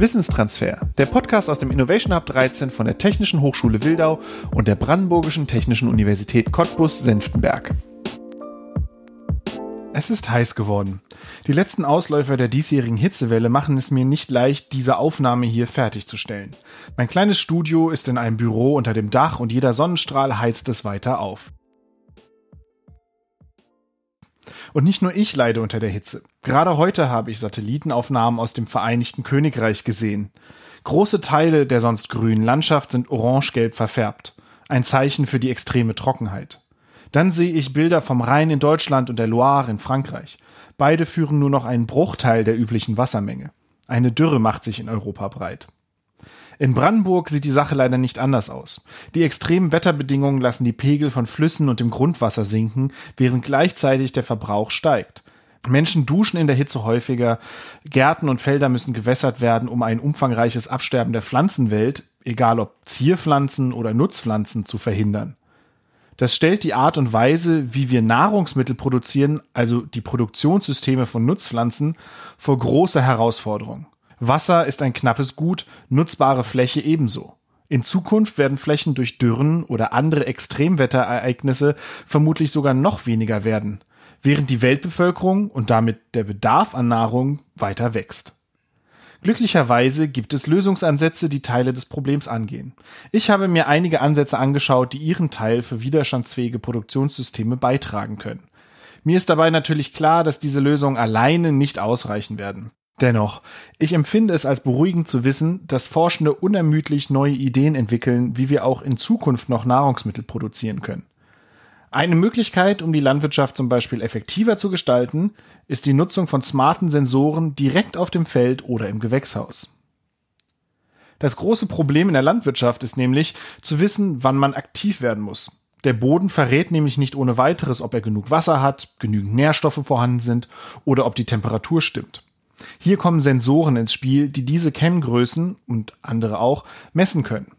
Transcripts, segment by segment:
Wissenstransfer, der Podcast aus dem Innovation Hub 13 von der Technischen Hochschule Wildau und der Brandenburgischen Technischen Universität Cottbus-Senftenberg. Es ist heiß geworden. Die letzten Ausläufer der diesjährigen Hitzewelle machen es mir nicht leicht, diese Aufnahme hier fertigzustellen. Mein kleines Studio ist in einem Büro unter dem Dach und jeder Sonnenstrahl heizt es weiter auf. Und nicht nur ich leide unter der Hitze. Gerade heute habe ich Satellitenaufnahmen aus dem Vereinigten Königreich gesehen. Große Teile der sonst grünen Landschaft sind orange-gelb verfärbt. Ein Zeichen für die extreme Trockenheit. Dann sehe ich Bilder vom Rhein in Deutschland und der Loire in Frankreich. Beide führen nur noch einen Bruchteil der üblichen Wassermenge. Eine Dürre macht sich in Europa breit. In Brandenburg sieht die Sache leider nicht anders aus. Die extremen Wetterbedingungen lassen die Pegel von Flüssen und dem Grundwasser sinken, während gleichzeitig der Verbrauch steigt. Menschen duschen in der Hitze häufiger, Gärten und Felder müssen gewässert werden, um ein umfangreiches Absterben der Pflanzenwelt, egal ob Zierpflanzen oder Nutzpflanzen, zu verhindern. Das stellt die Art und Weise, wie wir Nahrungsmittel produzieren, also die Produktionssysteme von Nutzpflanzen, vor große Herausforderungen. Wasser ist ein knappes Gut, nutzbare Fläche ebenso. In Zukunft werden Flächen durch Dürren oder andere Extremwetterereignisse vermutlich sogar noch weniger werden, während die Weltbevölkerung und damit der Bedarf an Nahrung weiter wächst. Glücklicherweise gibt es Lösungsansätze, die Teile des Problems angehen. Ich habe mir einige Ansätze angeschaut, die ihren Teil für widerstandsfähige Produktionssysteme beitragen können. Mir ist dabei natürlich klar, dass diese Lösungen alleine nicht ausreichen werden. Dennoch, ich empfinde es als beruhigend zu wissen, dass Forschende unermüdlich neue Ideen entwickeln, wie wir auch in Zukunft noch Nahrungsmittel produzieren können. Eine Möglichkeit, um die Landwirtschaft zum Beispiel effektiver zu gestalten, ist die Nutzung von smarten Sensoren direkt auf dem Feld oder im Gewächshaus. Das große Problem in der Landwirtschaft ist nämlich zu wissen, wann man aktiv werden muss. Der Boden verrät nämlich nicht ohne weiteres, ob er genug Wasser hat, genügend Nährstoffe vorhanden sind oder ob die Temperatur stimmt. Hier kommen Sensoren ins Spiel, die diese Kenngrößen und andere auch messen können.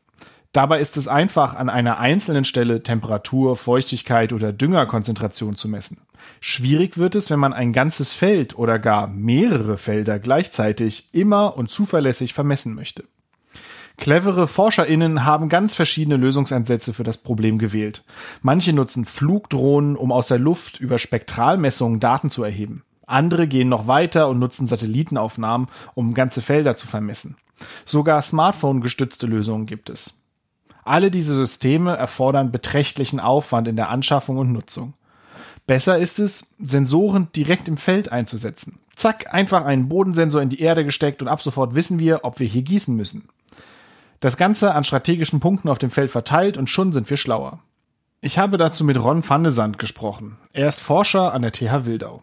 Dabei ist es einfach, an einer einzelnen Stelle Temperatur, Feuchtigkeit oder Düngerkonzentration zu messen. Schwierig wird es, wenn man ein ganzes Feld oder gar mehrere Felder gleichzeitig immer und zuverlässig vermessen möchte. Clevere ForscherInnen haben ganz verschiedene Lösungsansätze für das Problem gewählt. Manche nutzen Flugdrohnen, um aus der Luft über Spektralmessungen Daten zu erheben. Andere gehen noch weiter und nutzen Satellitenaufnahmen, um ganze Felder zu vermessen. Sogar Smartphone-gestützte Lösungen gibt es. Alle diese Systeme erfordern beträchtlichen Aufwand in der Anschaffung und Nutzung. Besser ist es, Sensoren direkt im Feld einzusetzen. Zack, einfach einen Bodensensor in die Erde gesteckt und ab sofort wissen wir, ob wir hier gießen müssen. Das Ganze an strategischen Punkten auf dem Feld verteilt und schon sind wir schlauer. Ich habe dazu mit Ron Vandesand gesprochen. Er ist Forscher an der TH Wildau.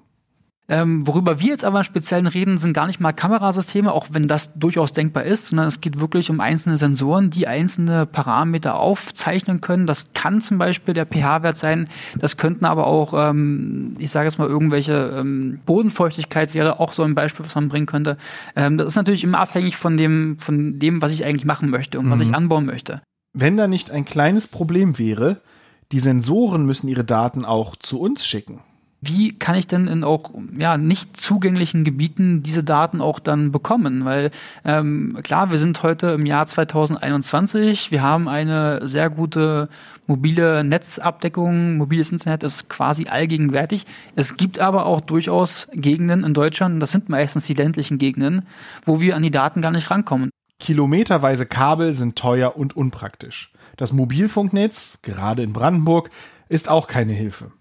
Ähm, worüber wir jetzt aber speziell reden, sind gar nicht mal Kamerasysteme, auch wenn das durchaus denkbar ist, sondern es geht wirklich um einzelne Sensoren, die einzelne Parameter aufzeichnen können. Das kann zum Beispiel der pH-Wert sein, das könnten aber auch, ähm, ich sage jetzt mal, irgendwelche ähm, Bodenfeuchtigkeit wäre auch so ein Beispiel, was man bringen könnte. Ähm, das ist natürlich immer abhängig von dem, von dem, was ich eigentlich machen möchte und mhm. was ich mhm. anbauen möchte. Wenn da nicht ein kleines Problem wäre, die Sensoren müssen ihre Daten auch zu uns schicken wie kann ich denn in auch ja nicht zugänglichen Gebieten diese Daten auch dann bekommen? Weil ähm, klar, wir sind heute im Jahr 2021, wir haben eine sehr gute mobile Netzabdeckung, mobiles Internet ist quasi allgegenwärtig. Es gibt aber auch durchaus Gegenden in Deutschland, das sind meistens die ländlichen Gegenden, wo wir an die Daten gar nicht rankommen. Kilometerweise Kabel sind teuer und unpraktisch. Das Mobilfunknetz, gerade in Brandenburg, ist auch keine Hilfe.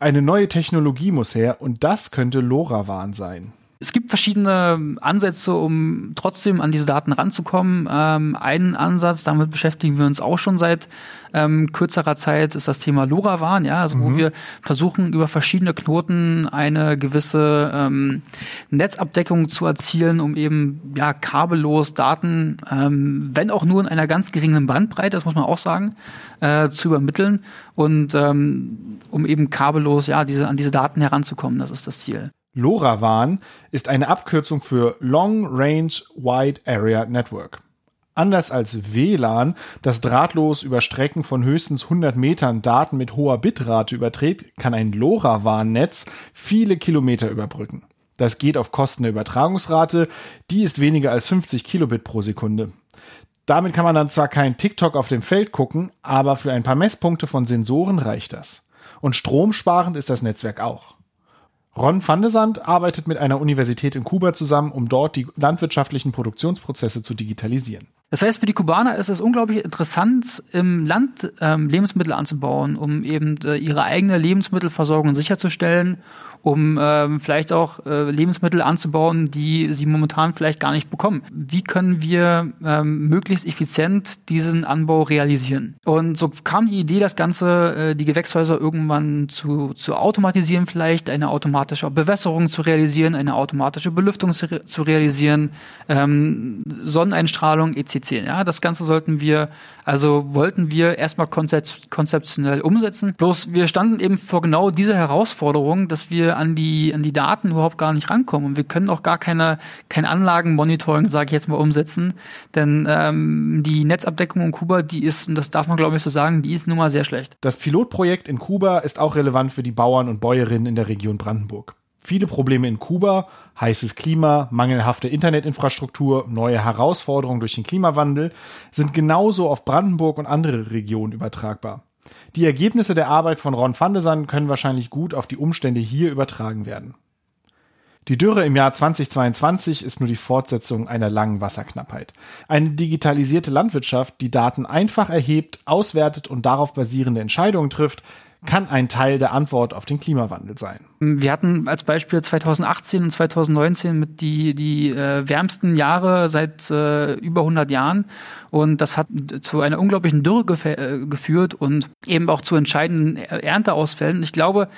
Eine neue Technologie muss her und das könnte LoRaWAN sein. Es gibt verschiedene Ansätze, um trotzdem an diese Daten ranzukommen. Ähm, ein Ansatz, damit beschäftigen wir uns auch schon seit ähm, kürzerer Zeit, ist das Thema LoRaWAN, ja, also mhm. wo wir versuchen, über verschiedene Knoten eine gewisse ähm, Netzabdeckung zu erzielen, um eben ja kabellos Daten, ähm, wenn auch nur in einer ganz geringen Bandbreite, das muss man auch sagen, äh, zu übermitteln und ähm, um eben kabellos ja diese an diese Daten heranzukommen. Das ist das Ziel. LoRaWAN ist eine Abkürzung für Long Range Wide Area Network. Anders als WLAN, das drahtlos über Strecken von höchstens 100 Metern Daten mit hoher Bitrate überträgt, kann ein LoRaWAN-Netz viele Kilometer überbrücken. Das geht auf Kosten der Übertragungsrate, die ist weniger als 50 Kilobit pro Sekunde. Damit kann man dann zwar kein TikTok auf dem Feld gucken, aber für ein paar Messpunkte von Sensoren reicht das. Und stromsparend ist das Netzwerk auch. Ron van de Sand arbeitet mit einer Universität in Kuba zusammen, um dort die landwirtschaftlichen Produktionsprozesse zu digitalisieren. Das heißt, für die Kubaner ist es unglaublich interessant, im Land ähm, Lebensmittel anzubauen, um eben äh, ihre eigene Lebensmittelversorgung sicherzustellen um ähm, vielleicht auch äh, Lebensmittel anzubauen, die sie momentan vielleicht gar nicht bekommen. Wie können wir ähm, möglichst effizient diesen Anbau realisieren? Und so kam die Idee, das Ganze, äh, die Gewächshäuser irgendwann zu, zu automatisieren, vielleicht eine automatische Bewässerung zu realisieren, eine automatische Belüftung zu, re zu realisieren, ähm, Sonneneinstrahlung etc. Ja, das Ganze sollten wir, also wollten wir erstmal konzept konzeptionell umsetzen. Bloß wir standen eben vor genau dieser Herausforderung, dass wir an die, an die Daten überhaupt gar nicht rankommen. Und wir können auch gar keine, kein Anlagenmonitoring, sage ich jetzt mal, umsetzen. Denn ähm, die Netzabdeckung in Kuba, die ist, und das darf man glaube ich so sagen, die ist nun mal sehr schlecht. Das Pilotprojekt in Kuba ist auch relevant für die Bauern und Bäuerinnen in der Region Brandenburg. Viele Probleme in Kuba, heißes Klima, mangelhafte Internetinfrastruktur, neue Herausforderungen durch den Klimawandel sind genauso auf Brandenburg und andere Regionen übertragbar. Die Ergebnisse der Arbeit von Ron van de San können wahrscheinlich gut auf die Umstände hier übertragen werden. Die Dürre im Jahr 2022 ist nur die Fortsetzung einer langen Wasserknappheit. Eine digitalisierte Landwirtschaft, die Daten einfach erhebt, auswertet und darauf basierende Entscheidungen trifft, kann ein Teil der Antwort auf den Klimawandel sein. Wir hatten als Beispiel 2018 und 2019 mit die, die äh, wärmsten Jahre seit äh, über 100 Jahren. Und das hat zu einer unglaublichen Dürre äh, geführt und eben auch zu entscheidenden Ernteausfällen. Ich glaube,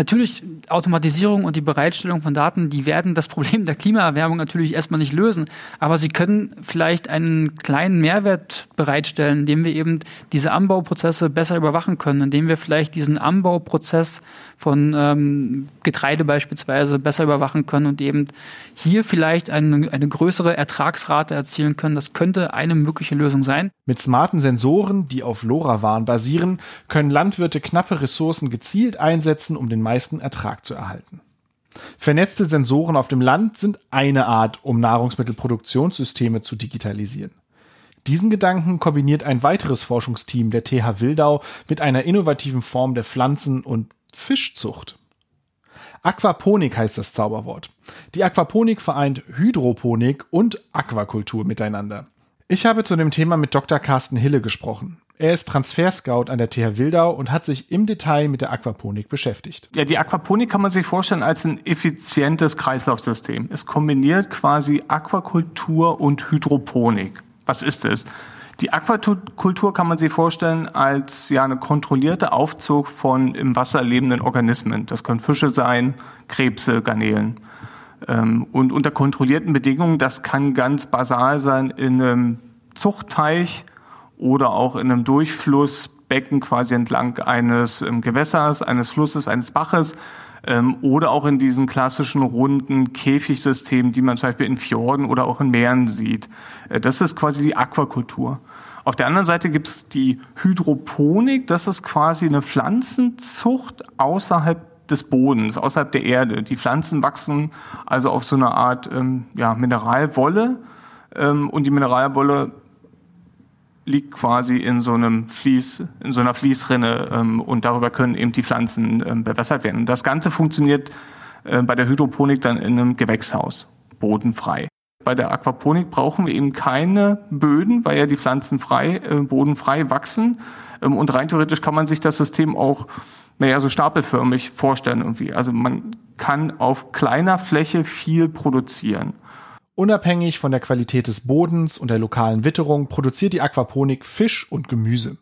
Natürlich, Automatisierung und die Bereitstellung von Daten, die werden das Problem der Klimaerwärmung natürlich erstmal nicht lösen, aber sie können vielleicht einen kleinen Mehrwert bereitstellen, indem wir eben diese Anbauprozesse besser überwachen können, indem wir vielleicht diesen Anbauprozess von ähm, Getreide beispielsweise besser überwachen können und eben hier vielleicht eine, eine größere Ertragsrate erzielen können. Das könnte eine mögliche Lösung sein. Mit smarten Sensoren, die auf LoRaWAN basieren, können Landwirte knappe Ressourcen gezielt einsetzen, um den meisten Ertrag zu erhalten. Vernetzte Sensoren auf dem Land sind eine Art, um Nahrungsmittelproduktionssysteme zu digitalisieren. Diesen Gedanken kombiniert ein weiteres Forschungsteam der TH Wildau mit einer innovativen Form der Pflanzen- und Fischzucht. Aquaponik heißt das Zauberwort. Die Aquaponik vereint Hydroponik und Aquakultur miteinander. Ich habe zu dem Thema mit Dr. Carsten Hille gesprochen. Er ist Transferscout an der TH Wildau und hat sich im Detail mit der Aquaponik beschäftigt. Ja, die Aquaponik kann man sich vorstellen als ein effizientes Kreislaufsystem. Es kombiniert quasi Aquakultur und Hydroponik. Was ist es? Die Aquakultur kann man sich vorstellen als ja eine kontrollierte Aufzug von im Wasser lebenden Organismen. Das können Fische sein, Krebse, Garnelen. Ähm, und unter kontrollierten Bedingungen, das kann ganz basal sein in einem Zuchtteich oder auch in einem Durchflussbecken quasi entlang eines ähm, Gewässers, eines Flusses, eines Baches ähm, oder auch in diesen klassischen runden Käfigsystemen, die man zum Beispiel in Fjorden oder auch in Meeren sieht. Äh, das ist quasi die Aquakultur. Auf der anderen Seite gibt es die Hydroponik, das ist quasi eine Pflanzenzucht außerhalb des Bodens, außerhalb der Erde. Die Pflanzen wachsen also auf so einer Art ähm, ja, Mineralwolle ähm, und die Mineralwolle liegt quasi in so einem Fließ, in so einer Fließrinne ähm, und darüber können eben die Pflanzen ähm, bewässert werden. Und das Ganze funktioniert äh, bei der Hydroponik dann in einem Gewächshaus, bodenfrei. Bei der Aquaponik brauchen wir eben keine Böden, weil ja die Pflanzen frei, äh, bodenfrei wachsen. Ähm, und rein theoretisch kann man sich das System auch naja, so stapelförmig vorstellen irgendwie. Also man kann auf kleiner Fläche viel produzieren. Unabhängig von der Qualität des Bodens und der lokalen Witterung produziert die Aquaponik Fisch und Gemüse.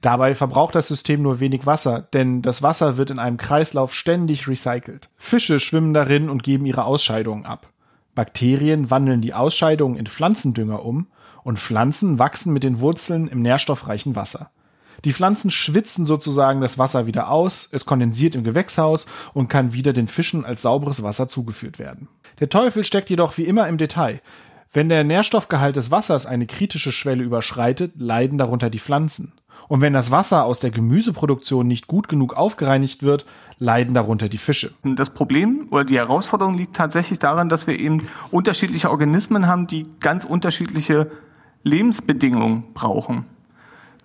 Dabei verbraucht das System nur wenig Wasser, denn das Wasser wird in einem Kreislauf ständig recycelt. Fische schwimmen darin und geben ihre Ausscheidungen ab. Bakterien wandeln die Ausscheidungen in Pflanzendünger um und Pflanzen wachsen mit den Wurzeln im nährstoffreichen Wasser. Die Pflanzen schwitzen sozusagen das Wasser wieder aus, es kondensiert im Gewächshaus und kann wieder den Fischen als sauberes Wasser zugeführt werden. Der Teufel steckt jedoch wie immer im Detail. Wenn der Nährstoffgehalt des Wassers eine kritische Schwelle überschreitet, leiden darunter die Pflanzen. Und wenn das Wasser aus der Gemüseproduktion nicht gut genug aufgereinigt wird, leiden darunter die Fische. Das Problem oder die Herausforderung liegt tatsächlich daran, dass wir eben unterschiedliche Organismen haben, die ganz unterschiedliche Lebensbedingungen brauchen.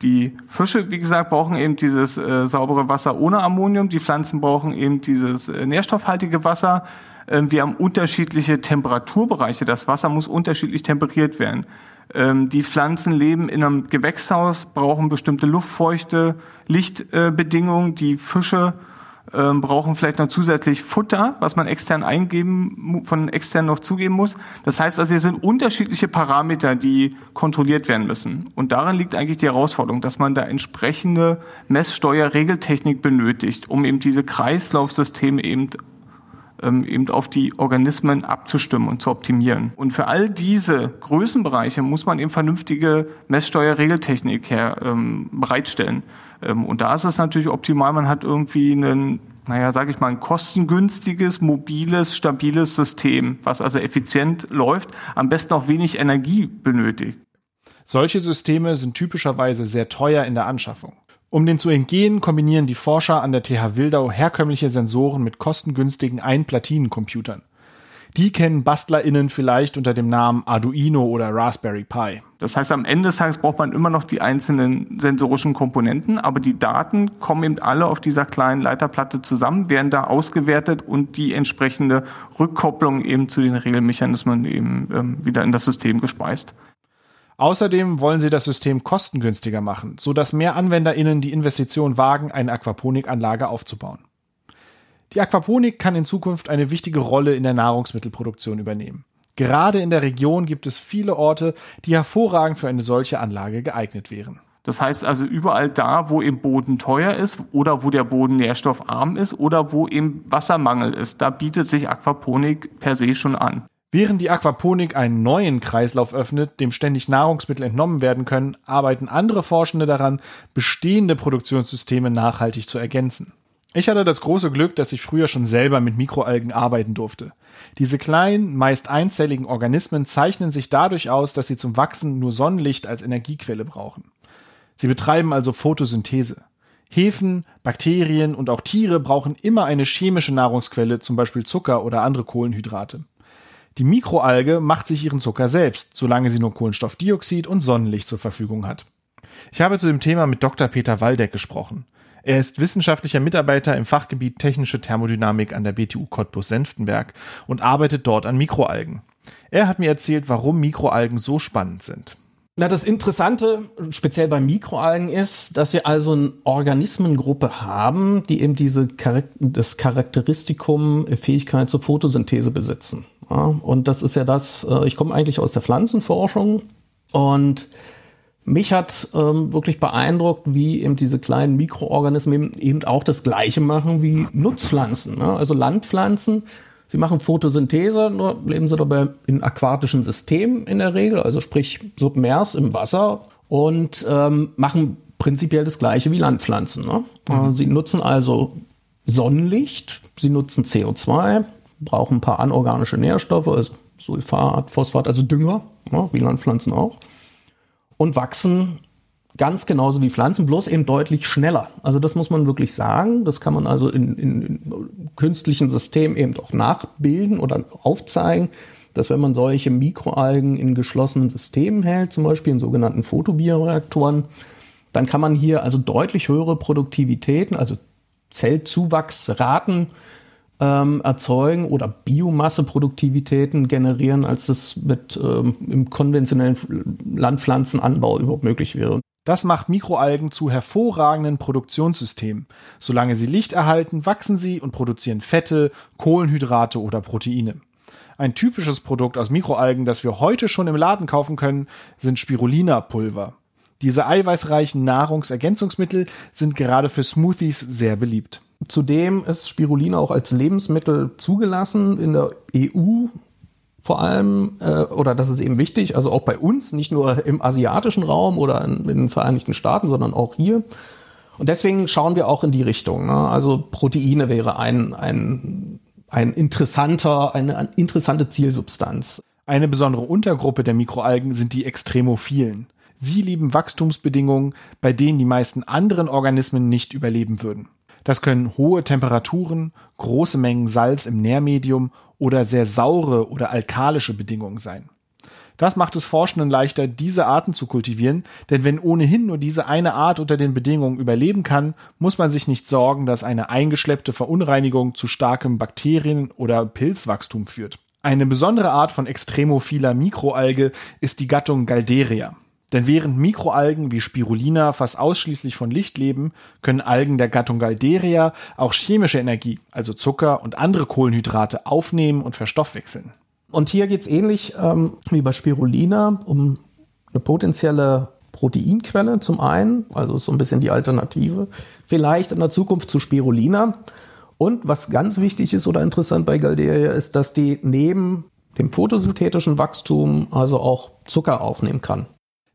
Die Fische, wie gesagt, brauchen eben dieses äh, saubere Wasser ohne Ammonium. Die Pflanzen brauchen eben dieses äh, nährstoffhaltige Wasser. Ähm, wir haben unterschiedliche Temperaturbereiche. Das Wasser muss unterschiedlich temperiert werden. Ähm, die Pflanzen leben in einem Gewächshaus, brauchen bestimmte luftfeuchte Lichtbedingungen. Die Fische ähm, brauchen vielleicht noch zusätzlich Futter, was man extern eingeben, von extern noch zugeben muss. Das heißt also, hier sind unterschiedliche Parameter, die kontrolliert werden müssen. Und darin liegt eigentlich die Herausforderung, dass man da entsprechende Messsteuerregeltechnik benötigt, um eben diese Kreislaufsysteme eben ähm, eben auf die Organismen abzustimmen und zu optimieren. Und für all diese Größenbereiche muss man eben vernünftige Messsteuerregeltechnik her, ähm, bereitstellen. Ähm, und da ist es natürlich optimal, man hat irgendwie einen naja, sage ich mal, ein kostengünstiges, mobiles, stabiles System, was also effizient läuft, am besten auch wenig Energie benötigt. Solche Systeme sind typischerweise sehr teuer in der Anschaffung. Um den zu entgehen, kombinieren die Forscher an der TH Wildau herkömmliche Sensoren mit kostengünstigen Einplatinecomputern. Die kennen BastlerInnen vielleicht unter dem Namen Arduino oder Raspberry Pi. Das heißt, am Ende des Tages braucht man immer noch die einzelnen sensorischen Komponenten, aber die Daten kommen eben alle auf dieser kleinen Leiterplatte zusammen, werden da ausgewertet und die entsprechende Rückkopplung eben zu den Regelmechanismen eben ähm, wieder in das System gespeist. Außerdem wollen sie das System kostengünstiger machen, sodass mehr AnwenderInnen die Investition wagen, eine Aquaponikanlage aufzubauen. Die Aquaponik kann in Zukunft eine wichtige Rolle in der Nahrungsmittelproduktion übernehmen. Gerade in der Region gibt es viele Orte, die hervorragend für eine solche Anlage geeignet wären. Das heißt also überall da, wo eben Boden teuer ist oder wo der Boden nährstoffarm ist oder wo eben Wassermangel ist, da bietet sich Aquaponik per se schon an. Während die Aquaponik einen neuen Kreislauf öffnet, dem ständig Nahrungsmittel entnommen werden können, arbeiten andere Forschende daran, bestehende Produktionssysteme nachhaltig zu ergänzen. Ich hatte das große Glück, dass ich früher schon selber mit Mikroalgen arbeiten durfte. Diese kleinen, meist einzelligen Organismen zeichnen sich dadurch aus, dass sie zum Wachsen nur Sonnenlicht als Energiequelle brauchen. Sie betreiben also Photosynthese. Hefen, Bakterien und auch Tiere brauchen immer eine chemische Nahrungsquelle, zum Beispiel Zucker oder andere Kohlenhydrate. Die Mikroalge macht sich ihren Zucker selbst, solange sie nur Kohlenstoffdioxid und Sonnenlicht zur Verfügung hat. Ich habe zu dem Thema mit Dr. Peter Waldeck gesprochen. Er ist wissenschaftlicher Mitarbeiter im Fachgebiet Technische Thermodynamik an der BTU Cottbus-Senftenberg und arbeitet dort an Mikroalgen. Er hat mir erzählt, warum Mikroalgen so spannend sind. Na, das Interessante, speziell bei Mikroalgen, ist, dass wir also eine Organismengruppe haben, die eben diese das Charakteristikum Fähigkeit zur Photosynthese besitzen. Ja, und das ist ja das, äh, ich komme eigentlich aus der Pflanzenforschung und mich hat ähm, wirklich beeindruckt, wie eben diese kleinen Mikroorganismen eben, eben auch das Gleiche machen wie Nutzpflanzen. Ne? Also Landpflanzen, sie machen Photosynthese, nur leben sie dabei in aquatischen Systemen in der Regel, also sprich submers im Wasser und ähm, machen prinzipiell das Gleiche wie Landpflanzen. Ne? Mhm. Sie nutzen also Sonnenlicht, sie nutzen CO2, brauchen ein paar anorganische Nährstoffe, also Sulfat, Phosphat, also Dünger, ja, wie Landpflanzen auch. Und wachsen ganz genauso wie Pflanzen, bloß eben deutlich schneller. Also das muss man wirklich sagen. Das kann man also in, in, in künstlichen Systemen eben auch nachbilden oder aufzeigen, dass wenn man solche Mikroalgen in geschlossenen Systemen hält, zum Beispiel in sogenannten Photobioreaktoren, dann kann man hier also deutlich höhere Produktivitäten, also Zellzuwachsraten ähm, erzeugen oder Biomasseproduktivitäten generieren, als das mit ähm, im konventionellen Landpflanzenanbau überhaupt möglich wäre. Das macht Mikroalgen zu hervorragenden Produktionssystemen. Solange sie Licht erhalten, wachsen sie und produzieren Fette, Kohlenhydrate oder Proteine. Ein typisches Produkt aus Mikroalgen, das wir heute schon im Laden kaufen können, sind Spirulina-Pulver. Diese eiweißreichen Nahrungsergänzungsmittel sind gerade für Smoothies sehr beliebt. Zudem ist Spirulina auch als Lebensmittel zugelassen in der EU vor allem, äh, oder das ist eben wichtig, also auch bei uns, nicht nur im asiatischen Raum oder in, in den Vereinigten Staaten, sondern auch hier. Und deswegen schauen wir auch in die Richtung. Ne? Also Proteine wäre ein, ein, ein interessanter, eine, eine interessante Zielsubstanz. Eine besondere Untergruppe der Mikroalgen sind die Extremophilen. Sie lieben Wachstumsbedingungen, bei denen die meisten anderen Organismen nicht überleben würden. Das können hohe Temperaturen, große Mengen Salz im Nährmedium oder sehr saure oder alkalische Bedingungen sein. Das macht es Forschenden leichter, diese Arten zu kultivieren, denn wenn ohnehin nur diese eine Art unter den Bedingungen überleben kann, muss man sich nicht sorgen, dass eine eingeschleppte Verunreinigung zu starkem Bakterien- oder Pilzwachstum führt. Eine besondere Art von extremophiler Mikroalge ist die Gattung Galderia. Denn während Mikroalgen wie Spirulina fast ausschließlich von Licht leben, können Algen der Gattung Galderia auch chemische Energie, also Zucker und andere Kohlenhydrate, aufnehmen und verstoffwechseln. Und hier geht's ähnlich ähm, wie bei Spirulina um eine potenzielle Proteinquelle zum einen, also so ein bisschen die Alternative, vielleicht in der Zukunft zu Spirulina. Und was ganz wichtig ist oder interessant bei Galderia ist, dass die neben dem photosynthetischen Wachstum also auch Zucker aufnehmen kann.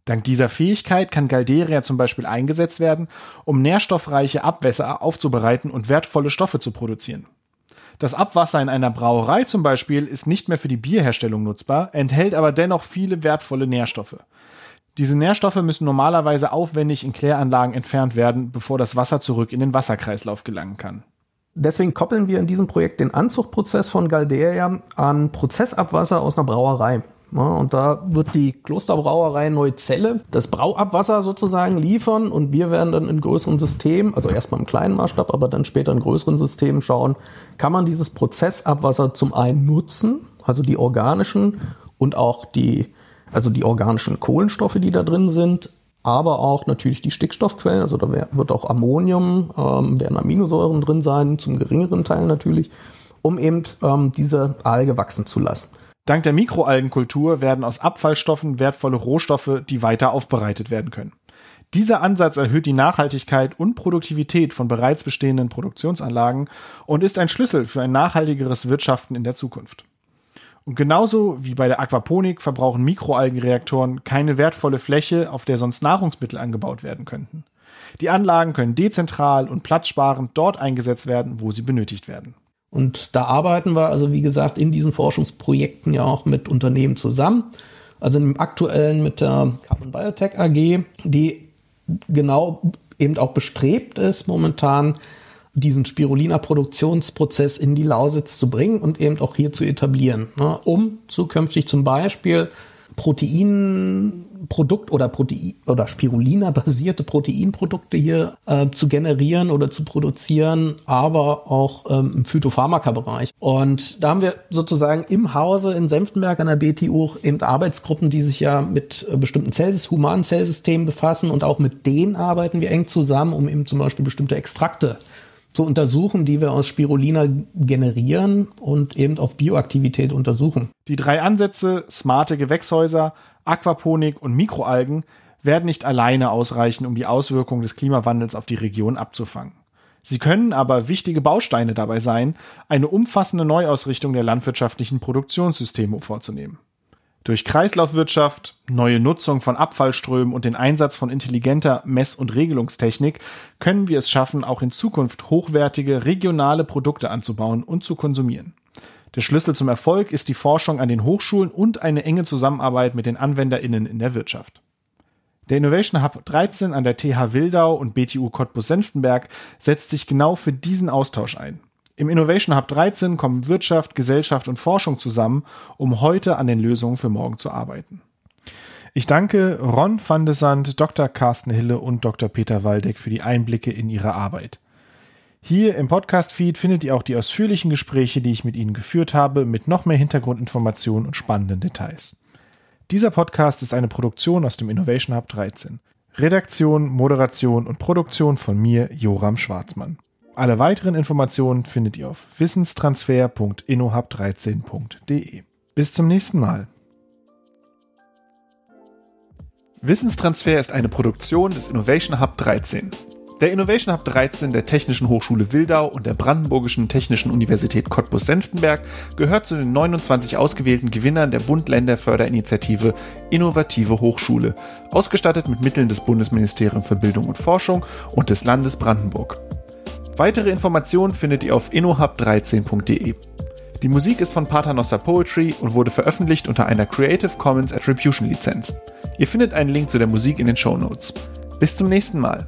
Dank dieser Fähigkeit kann Galderia zum Beispiel eingesetzt werden, um nährstoffreiche Abwässer aufzubereiten und wertvolle Stoffe zu produzieren. Das Abwasser in einer Brauerei zum Beispiel ist nicht mehr für die Bierherstellung nutzbar, enthält aber dennoch viele wertvolle Nährstoffe. Diese Nährstoffe müssen normalerweise aufwendig in Kläranlagen entfernt werden, bevor das Wasser zurück in den Wasserkreislauf gelangen kann. Deswegen koppeln wir in diesem Projekt den Anzuchtprozess von Galderia an Prozessabwasser aus einer Brauerei. Ja, und da wird die Klosterbrauerei Neuzelle das Brauabwasser sozusagen liefern und wir werden dann in größeren Systemen, also erstmal im kleinen Maßstab, aber dann später in größeren Systemen schauen, kann man dieses Prozessabwasser zum einen nutzen, also die organischen und auch die, also die organischen Kohlenstoffe, die da drin sind, aber auch natürlich die Stickstoffquellen, also da wird auch Ammonium, ähm, werden Aminosäuren drin sein, zum geringeren Teil natürlich, um eben ähm, diese Alge wachsen zu lassen. Dank der Mikroalgenkultur werden aus Abfallstoffen wertvolle Rohstoffe, die weiter aufbereitet werden können. Dieser Ansatz erhöht die Nachhaltigkeit und Produktivität von bereits bestehenden Produktionsanlagen und ist ein Schlüssel für ein nachhaltigeres Wirtschaften in der Zukunft. Und genauso wie bei der Aquaponik verbrauchen Mikroalgenreaktoren keine wertvolle Fläche, auf der sonst Nahrungsmittel angebaut werden könnten. Die Anlagen können dezentral und platzsparend dort eingesetzt werden, wo sie benötigt werden. Und da arbeiten wir also, wie gesagt, in diesen Forschungsprojekten ja auch mit Unternehmen zusammen. Also im aktuellen mit der Carbon Biotech AG, die genau eben auch bestrebt ist, momentan diesen Spirulina-Produktionsprozess in die Lausitz zu bringen und eben auch hier zu etablieren, ne, um zukünftig zum Beispiel Proteinprodukt oder Protein oder Spirulina-basierte Proteinprodukte hier äh, zu generieren oder zu produzieren, aber auch ähm, im Phytopharmaka-Bereich. Und da haben wir sozusagen im Hause in Senftenberg an der BTU eben Arbeitsgruppen, die sich ja mit äh, bestimmten Zellsys humanen Zellsystemen befassen und auch mit denen arbeiten wir eng zusammen, um eben zum Beispiel bestimmte Extrakte zu untersuchen, die wir aus Spirulina generieren und eben auf Bioaktivität untersuchen. Die drei Ansätze, smarte Gewächshäuser, Aquaponik und Mikroalgen, werden nicht alleine ausreichen, um die Auswirkungen des Klimawandels auf die Region abzufangen. Sie können aber wichtige Bausteine dabei sein, eine umfassende Neuausrichtung der landwirtschaftlichen Produktionssysteme vorzunehmen. Durch Kreislaufwirtschaft, neue Nutzung von Abfallströmen und den Einsatz von intelligenter Mess- und Regelungstechnik können wir es schaffen, auch in Zukunft hochwertige regionale Produkte anzubauen und zu konsumieren. Der Schlüssel zum Erfolg ist die Forschung an den Hochschulen und eine enge Zusammenarbeit mit den AnwenderInnen in der Wirtschaft. Der Innovation Hub 13 an der TH Wildau und BTU Cottbus-Senftenberg setzt sich genau für diesen Austausch ein. Im Innovation Hub 13 kommen Wirtschaft, Gesellschaft und Forschung zusammen, um heute an den Lösungen für morgen zu arbeiten. Ich danke Ron van de Sand, Dr. Carsten Hille und Dr. Peter Waldeck für die Einblicke in ihre Arbeit. Hier im Podcast-Feed findet ihr auch die ausführlichen Gespräche, die ich mit Ihnen geführt habe, mit noch mehr Hintergrundinformationen und spannenden Details. Dieser Podcast ist eine Produktion aus dem Innovation Hub 13. Redaktion, Moderation und Produktion von mir, Joram Schwarzmann. Alle weiteren Informationen findet ihr auf wissenstransfer.innohub13.de. Bis zum nächsten Mal. Wissenstransfer ist eine Produktion des Innovation Hub 13. Der Innovation Hub 13 der Technischen Hochschule Wildau und der Brandenburgischen Technischen Universität Cottbus-Senftenberg gehört zu den 29 ausgewählten Gewinnern der Bund-Länder-Förderinitiative Innovative Hochschule, ausgestattet mit Mitteln des Bundesministeriums für Bildung und Forschung und des Landes Brandenburg. Weitere Informationen findet ihr auf innohub13.de. Die Musik ist von Paternoster Poetry und wurde veröffentlicht unter einer Creative Commons Attribution Lizenz. Ihr findet einen Link zu der Musik in den Show Notes. Bis zum nächsten Mal.